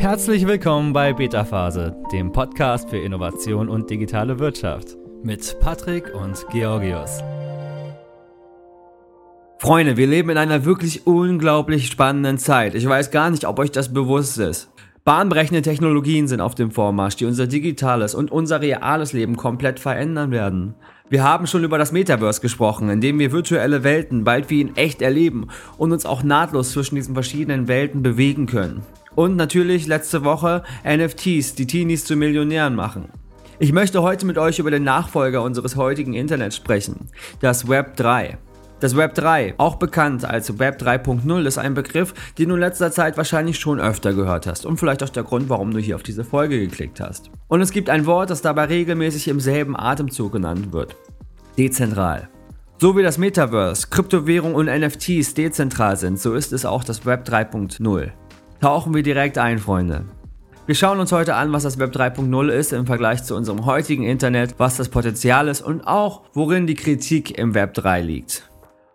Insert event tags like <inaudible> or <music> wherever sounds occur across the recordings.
Herzlich willkommen bei Beta Phase, dem Podcast für Innovation und digitale Wirtschaft mit Patrick und Georgios. Freunde, wir leben in einer wirklich unglaublich spannenden Zeit. Ich weiß gar nicht, ob euch das bewusst ist. Bahnbrechende Technologien sind auf dem Vormarsch, die unser digitales und unser reales Leben komplett verändern werden. Wir haben schon über das Metaverse gesprochen, in dem wir virtuelle Welten bald wie in echt erleben und uns auch nahtlos zwischen diesen verschiedenen Welten bewegen können. Und natürlich letzte Woche NFTs, die Teenies zu Millionären machen. Ich möchte heute mit euch über den Nachfolger unseres heutigen Internets sprechen, das Web 3. Das Web 3, auch bekannt als Web 3.0, ist ein Begriff, den du in letzter Zeit wahrscheinlich schon öfter gehört hast und vielleicht auch der Grund, warum du hier auf diese Folge geklickt hast. Und es gibt ein Wort, das dabei regelmäßig im selben Atemzug genannt wird. Dezentral. So wie das Metaverse, Kryptowährung und NFTs dezentral sind, so ist es auch das Web 3.0. Tauchen wir direkt ein, Freunde. Wir schauen uns heute an, was das Web 3.0 ist im Vergleich zu unserem heutigen Internet, was das Potenzial ist und auch worin die Kritik im Web 3 liegt.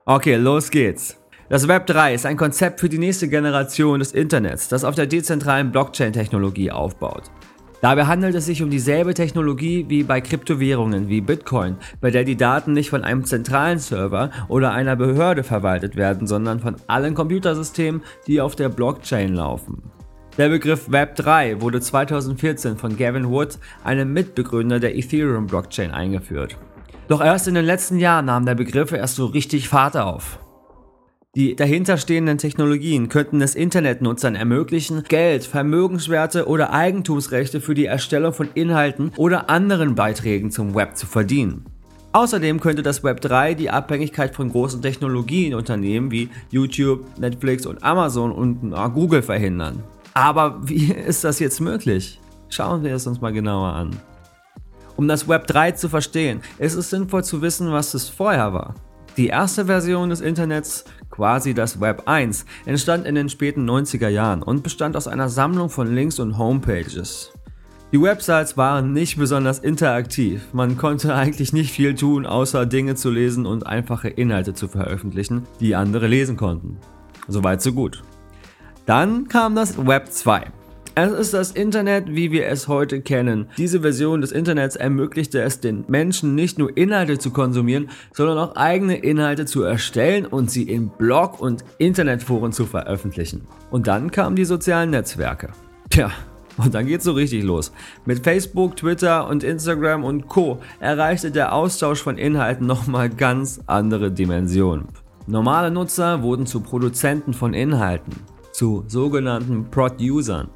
Okay, los geht's. Das Web 3 ist ein Konzept für die nächste Generation des Internets, das auf der dezentralen Blockchain-Technologie aufbaut. Dabei handelt es sich um dieselbe Technologie wie bei Kryptowährungen wie Bitcoin, bei der die Daten nicht von einem zentralen Server oder einer Behörde verwaltet werden, sondern von allen Computersystemen, die auf der Blockchain laufen. Der Begriff Web 3 wurde 2014 von Gavin Wood, einem Mitbegründer der Ethereum Blockchain, eingeführt. Doch erst in den letzten Jahren nahm der Begriff erst so richtig Fahrt auf. Die dahinterstehenden Technologien könnten es Internetnutzern ermöglichen, Geld, Vermögenswerte oder Eigentumsrechte für die Erstellung von Inhalten oder anderen Beiträgen zum Web zu verdienen. Außerdem könnte das Web 3 die Abhängigkeit von großen Technologienunternehmen wie YouTube, Netflix und Amazon und Google verhindern. Aber wie <laughs> ist das jetzt möglich? Schauen wir es uns mal genauer an. Um das Web 3 zu verstehen, ist es sinnvoll zu wissen, was es vorher war. Die erste Version des Internets, quasi das Web 1, entstand in den späten 90er Jahren und bestand aus einer Sammlung von Links und Homepages. Die Websites waren nicht besonders interaktiv. Man konnte eigentlich nicht viel tun, außer Dinge zu lesen und einfache Inhalte zu veröffentlichen, die andere lesen konnten. Soweit so gut. Dann kam das Web 2. Es ist das Internet, wie wir es heute kennen. Diese Version des Internets ermöglichte es den Menschen nicht nur Inhalte zu konsumieren, sondern auch eigene Inhalte zu erstellen und sie in Blog- und Internetforen zu veröffentlichen. Und dann kamen die sozialen Netzwerke. Tja, und dann geht's so richtig los. Mit Facebook, Twitter und Instagram und Co. erreichte der Austausch von Inhalten nochmal ganz andere Dimensionen. Normale Nutzer wurden zu Produzenten von Inhalten, zu sogenannten Producern.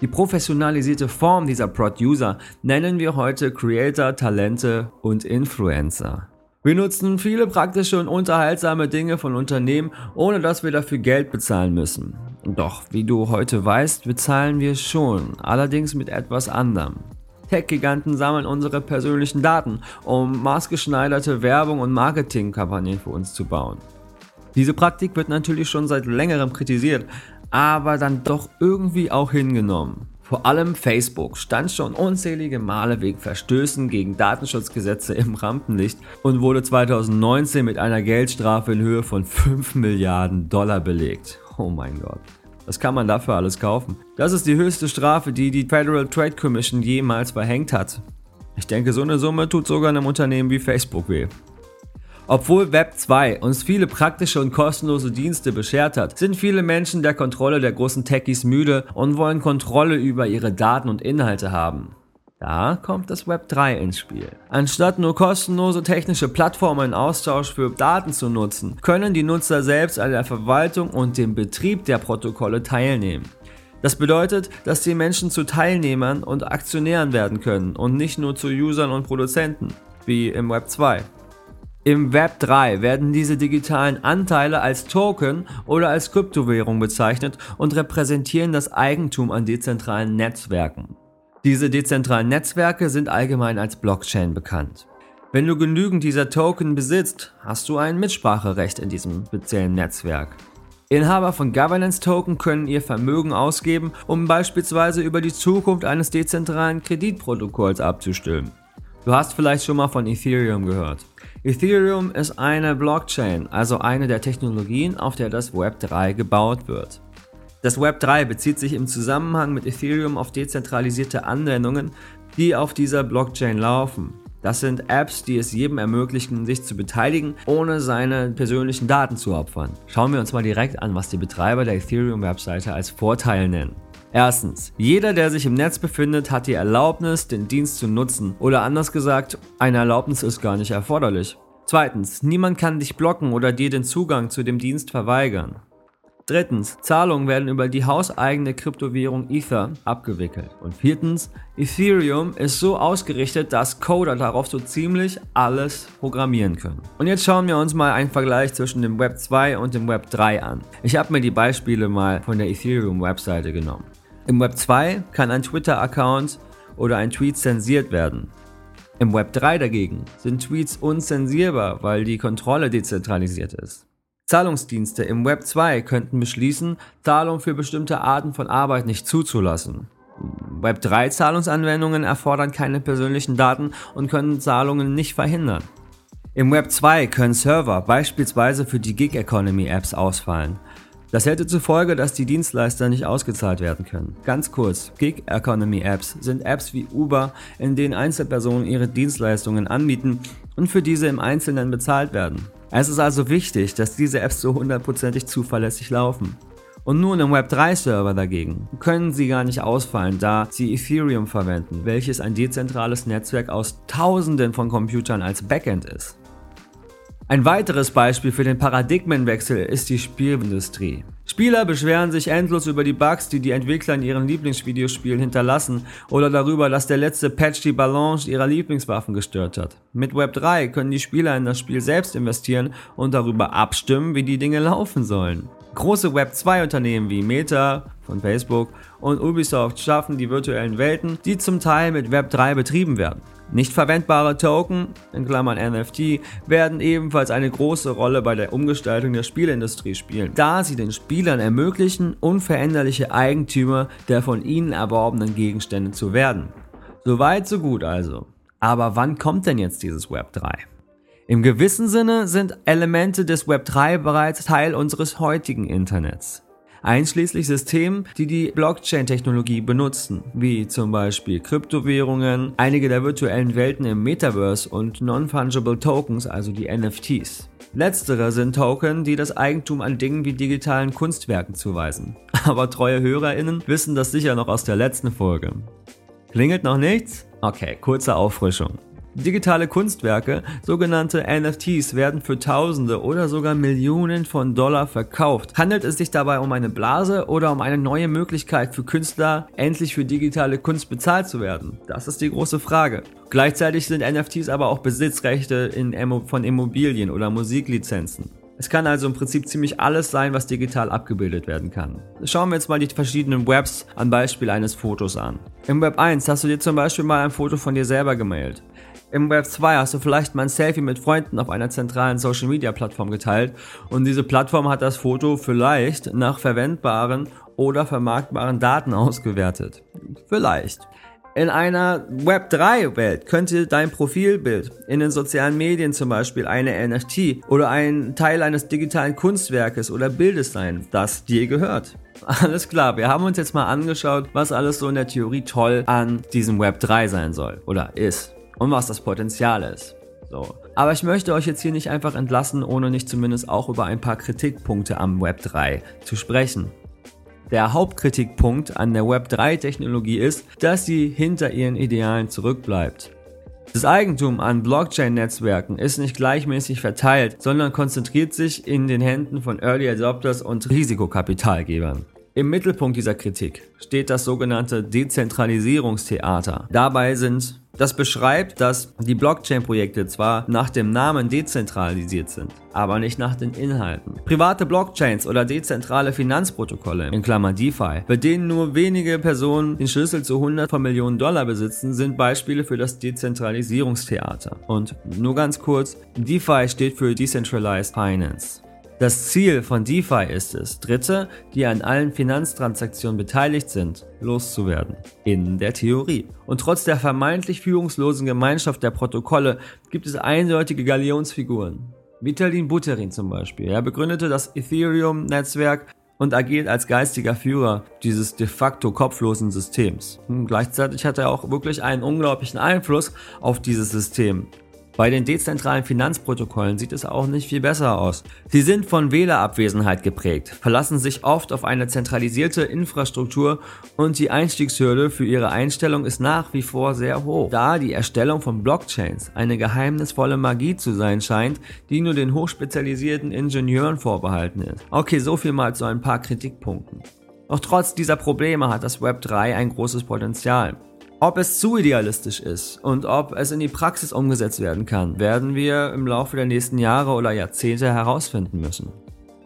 Die professionalisierte Form dieser Producer nennen wir heute Creator, Talente und Influencer. Wir nutzen viele praktische und unterhaltsame Dinge von Unternehmen, ohne dass wir dafür Geld bezahlen müssen. Doch, wie du heute weißt, bezahlen wir schon, allerdings mit etwas anderem. Tech-Giganten sammeln unsere persönlichen Daten, um maßgeschneiderte Werbung und Marketingkampagnen für uns zu bauen. Diese Praktik wird natürlich schon seit längerem kritisiert, aber dann doch irgendwie auch hingenommen. Vor allem Facebook stand schon unzählige Male wegen Verstößen gegen Datenschutzgesetze im Rampenlicht und wurde 2019 mit einer Geldstrafe in Höhe von 5 Milliarden Dollar belegt. Oh mein Gott. Was kann man dafür alles kaufen? Das ist die höchste Strafe, die die Federal Trade Commission jemals verhängt hat. Ich denke, so eine Summe tut sogar einem Unternehmen wie Facebook weh. Obwohl Web 2 uns viele praktische und kostenlose Dienste beschert hat, sind viele Menschen der Kontrolle der großen Techies müde und wollen Kontrolle über ihre Daten und Inhalte haben. Da kommt das Web 3 ins Spiel. Anstatt nur kostenlose technische Plattformen in Austausch für Daten zu nutzen, können die Nutzer selbst an der Verwaltung und dem Betrieb der Protokolle teilnehmen. Das bedeutet, dass die Menschen zu Teilnehmern und Aktionären werden können und nicht nur zu Usern und Produzenten, wie im Web 2. Im Web 3 werden diese digitalen Anteile als Token oder als Kryptowährung bezeichnet und repräsentieren das Eigentum an dezentralen Netzwerken. Diese dezentralen Netzwerke sind allgemein als Blockchain bekannt. Wenn du genügend dieser Token besitzt, hast du ein Mitspracherecht in diesem speziellen Netzwerk. Inhaber von Governance Token können ihr Vermögen ausgeben, um beispielsweise über die Zukunft eines dezentralen Kreditprotokolls abzustimmen. Du hast vielleicht schon mal von Ethereum gehört. Ethereum ist eine Blockchain, also eine der Technologien, auf der das Web 3 gebaut wird. Das Web 3 bezieht sich im Zusammenhang mit Ethereum auf dezentralisierte Anwendungen, die auf dieser Blockchain laufen. Das sind Apps, die es jedem ermöglichen, sich zu beteiligen, ohne seine persönlichen Daten zu opfern. Schauen wir uns mal direkt an, was die Betreiber der Ethereum-Webseite als Vorteil nennen. Erstens, jeder, der sich im Netz befindet, hat die Erlaubnis, den Dienst zu nutzen. Oder anders gesagt, eine Erlaubnis ist gar nicht erforderlich. Zweitens, niemand kann dich blocken oder dir den Zugang zu dem Dienst verweigern. Drittens, Zahlungen werden über die hauseigene Kryptowährung Ether abgewickelt. Und viertens, Ethereum ist so ausgerichtet, dass Coder darauf so ziemlich alles programmieren können. Und jetzt schauen wir uns mal einen Vergleich zwischen dem Web 2 und dem Web 3 an. Ich habe mir die Beispiele mal von der Ethereum-Webseite genommen. Im Web 2 kann ein Twitter-Account oder ein Tweet zensiert werden. Im Web 3 dagegen sind Tweets unzensierbar, weil die Kontrolle dezentralisiert ist. Zahlungsdienste im Web 2 könnten beschließen, Zahlungen für bestimmte Arten von Arbeit nicht zuzulassen. Web 3 Zahlungsanwendungen erfordern keine persönlichen Daten und können Zahlungen nicht verhindern. Im Web 2 können Server beispielsweise für die Gig Economy Apps ausfallen. Das hätte zur Folge, dass die Dienstleister nicht ausgezahlt werden können. Ganz kurz, Gig Economy Apps sind Apps wie Uber, in denen Einzelpersonen ihre Dienstleistungen anbieten und für diese im Einzelnen bezahlt werden. Es ist also wichtig, dass diese Apps so hundertprozentig zuverlässig laufen. Und nun im Web3-Server dagegen können sie gar nicht ausfallen, da sie Ethereum verwenden, welches ein dezentrales Netzwerk aus Tausenden von Computern als Backend ist. Ein weiteres Beispiel für den Paradigmenwechsel ist die Spielindustrie. Spieler beschweren sich endlos über die Bugs, die die Entwickler in ihren Lieblingsvideospielen hinterlassen oder darüber, dass der letzte Patch die Balance ihrer Lieblingswaffen gestört hat. Mit Web 3 können die Spieler in das Spiel selbst investieren und darüber abstimmen, wie die Dinge laufen sollen. Große Web 2 Unternehmen wie Meta von Facebook und Ubisoft schaffen die virtuellen Welten, die zum Teil mit Web 3 betrieben werden. Nicht verwendbare Token, in Klammern NFT, werden ebenfalls eine große Rolle bei der Umgestaltung der Spielindustrie spielen, da sie den Spielern ermöglichen, unveränderliche Eigentümer der von ihnen erworbenen Gegenstände zu werden. Soweit, so gut also. Aber wann kommt denn jetzt dieses Web 3? Im gewissen Sinne sind Elemente des Web 3 bereits Teil unseres heutigen Internets einschließlich Systemen, die die Blockchain-Technologie benutzen, wie zum Beispiel Kryptowährungen, einige der virtuellen Welten im Metaverse und Non-Fungible Tokens, also die NFTs. Letztere sind Token, die das Eigentum an Dingen wie digitalen Kunstwerken zuweisen. <laughs> Aber treue HörerInnen wissen das sicher noch aus der letzten Folge. Klingelt noch nichts? Okay, kurze Auffrischung. Digitale Kunstwerke, sogenannte NFTs, werden für Tausende oder sogar Millionen von Dollar verkauft. Handelt es sich dabei um eine Blase oder um eine neue Möglichkeit für Künstler, endlich für digitale Kunst bezahlt zu werden? Das ist die große Frage. Gleichzeitig sind NFTs aber auch Besitzrechte in, von Immobilien oder Musiklizenzen. Es kann also im Prinzip ziemlich alles sein, was digital abgebildet werden kann. Schauen wir jetzt mal die verschiedenen Webs am Beispiel eines Fotos an. Im Web 1 hast du dir zum Beispiel mal ein Foto von dir selber gemailt. Im Web 2 hast du vielleicht mal ein Selfie mit Freunden auf einer zentralen Social Media Plattform geteilt und diese Plattform hat das Foto vielleicht nach verwendbaren oder vermarktbaren Daten <laughs> ausgewertet. Vielleicht. In einer Web 3 Welt könnte dein Profilbild in den sozialen Medien zum Beispiel eine NFT oder ein Teil eines digitalen Kunstwerkes oder Bildes sein, das dir gehört. Alles klar, wir haben uns jetzt mal angeschaut, was alles so in der Theorie toll an diesem Web 3 sein soll oder ist und was das Potenzial ist. So. Aber ich möchte euch jetzt hier nicht einfach entlassen, ohne nicht zumindest auch über ein paar Kritikpunkte am Web 3 zu sprechen. Der Hauptkritikpunkt an der Web 3 Technologie ist, dass sie hinter ihren Idealen zurückbleibt. Das Eigentum an Blockchain-Netzwerken ist nicht gleichmäßig verteilt, sondern konzentriert sich in den Händen von Early Adopters und Risikokapitalgebern. Im Mittelpunkt dieser Kritik steht das sogenannte Dezentralisierungstheater. Dabei sind das beschreibt, dass die Blockchain-Projekte zwar nach dem Namen dezentralisiert sind, aber nicht nach den Inhalten. Private Blockchains oder dezentrale Finanzprotokolle, in Klammern DeFi, bei denen nur wenige Personen den Schlüssel zu 100 von Millionen Dollar besitzen, sind Beispiele für das Dezentralisierungstheater. Und nur ganz kurz, DeFi steht für Decentralized Finance. Das Ziel von DeFi ist es, Dritte, die an allen Finanztransaktionen beteiligt sind, loszuwerden. In der Theorie. Und trotz der vermeintlich führungslosen Gemeinschaft der Protokolle gibt es eindeutige Galionsfiguren. Vitalin Buterin zum Beispiel. Er begründete das Ethereum-Netzwerk und agiert als geistiger Führer dieses de facto kopflosen Systems. Und gleichzeitig hat er auch wirklich einen unglaublichen Einfluss auf dieses System. Bei den dezentralen Finanzprotokollen sieht es auch nicht viel besser aus. Sie sind von Wählerabwesenheit geprägt, verlassen sich oft auf eine zentralisierte Infrastruktur und die Einstiegshürde für ihre Einstellung ist nach wie vor sehr hoch, da die Erstellung von Blockchains eine geheimnisvolle Magie zu sein scheint, die nur den hochspezialisierten Ingenieuren vorbehalten ist. Okay, so viel mal zu ein paar Kritikpunkten. Doch trotz dieser Probleme hat das Web 3 ein großes Potenzial. Ob es zu idealistisch ist und ob es in die Praxis umgesetzt werden kann, werden wir im Laufe der nächsten Jahre oder Jahrzehnte herausfinden müssen.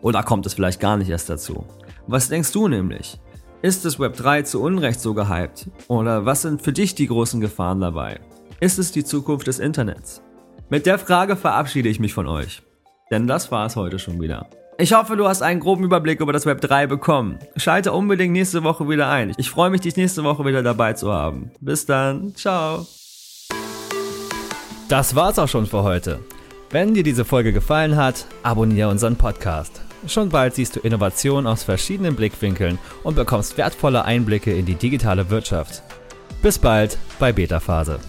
Oder kommt es vielleicht gar nicht erst dazu? Was denkst du nämlich? Ist das Web 3 zu Unrecht so gehypt? Oder was sind für dich die großen Gefahren dabei? Ist es die Zukunft des Internets? Mit der Frage verabschiede ich mich von euch. Denn das war es heute schon wieder. Ich hoffe, du hast einen groben Überblick über das Web 3 bekommen. Schalte unbedingt nächste Woche wieder ein. Ich freue mich, dich nächste Woche wieder dabei zu haben. Bis dann. Ciao. Das war's auch schon für heute. Wenn dir diese Folge gefallen hat, abonniere unseren Podcast. Schon bald siehst du Innovationen aus verschiedenen Blickwinkeln und bekommst wertvolle Einblicke in die digitale Wirtschaft. Bis bald bei Beta Phase.